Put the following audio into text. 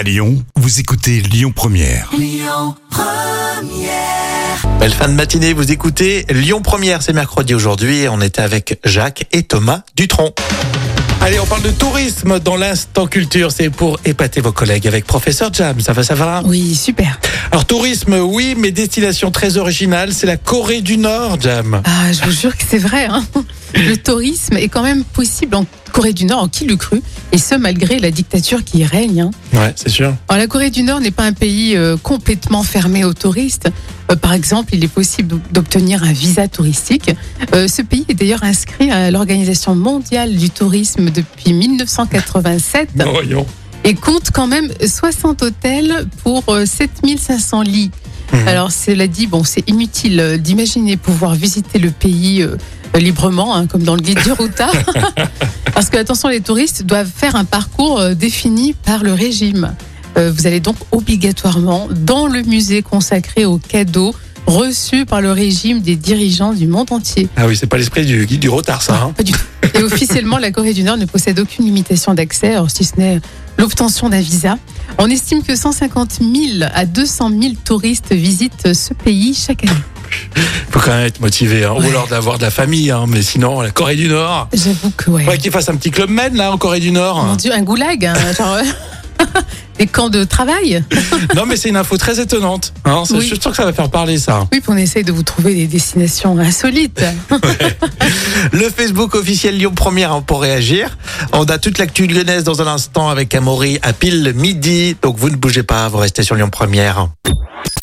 À Lyon, vous écoutez Lyon Première. Belle fin de matinée, vous écoutez Lyon Première, c'est mercredi aujourd'hui et on était avec Jacques et Thomas Dutronc. Allez, on parle de tourisme dans l'instant culture, c'est pour épater vos collègues avec professeur Jam, ça va, ça va? Oui, super. Alors tourisme, oui, mais destination très originale, c'est la Corée du Nord, Jam. Ah, je vous jure que c'est vrai. hein. Le tourisme est quand même possible en Corée du Nord, en qui le cru Et ce, malgré la dictature qui y règne. hein. Ouais, c'est sûr. Alors, la Corée du Nord n'est pas un pays euh, complètement fermé aux touristes. Euh, par exemple, il est possible d'obtenir un visa touristique. Euh, ce pays est d'ailleurs inscrit à l'Organisation mondiale du tourisme depuis 1987 Voyons. et compte quand même 60 hôtels pour euh, 7500 lits. Mhm. Alors cela dit, bon, c'est inutile d'imaginer pouvoir visiter le pays librement, hein, comme dans le guide du routard, parce que attention, les touristes doivent faire un parcours euh, défini par le régime. Euh, vous allez donc obligatoirement dans le musée consacré aux cadeaux reçus par le régime des dirigeants du monde entier. Ah oui, c'est pas l'esprit du guide du retard, ça. Hein. Pas du tout. Et officiellement, la Corée du Nord ne possède aucune limitation d'accès, si ce n'est l'obtention d'un visa. On estime que 150 000 à 200 000 touristes visitent ce pays chaque année. Faut quand même être motivé, hein. ou alors d'avoir de la famille, hein. mais sinon, la Corée du Nord. J'avoue que ouais. Faudrait qu'il fasse un petit club med, là, en Corée du Nord. Mon Dieu, un goulag, hein, genre, euh, des camps de travail. Non, mais c'est une info très étonnante. Hein, Oui. Je suis sûr que ça va faire parler ça. Oui, puis on essaye de vous trouver des destinations insolites. Le Facebook officiel Lyon Première pour réagir. On a toute l'actu lyonnaise dans un instant avec Amaury à pile midi. Donc vous ne bougez pas, vous restez sur Lyon Première.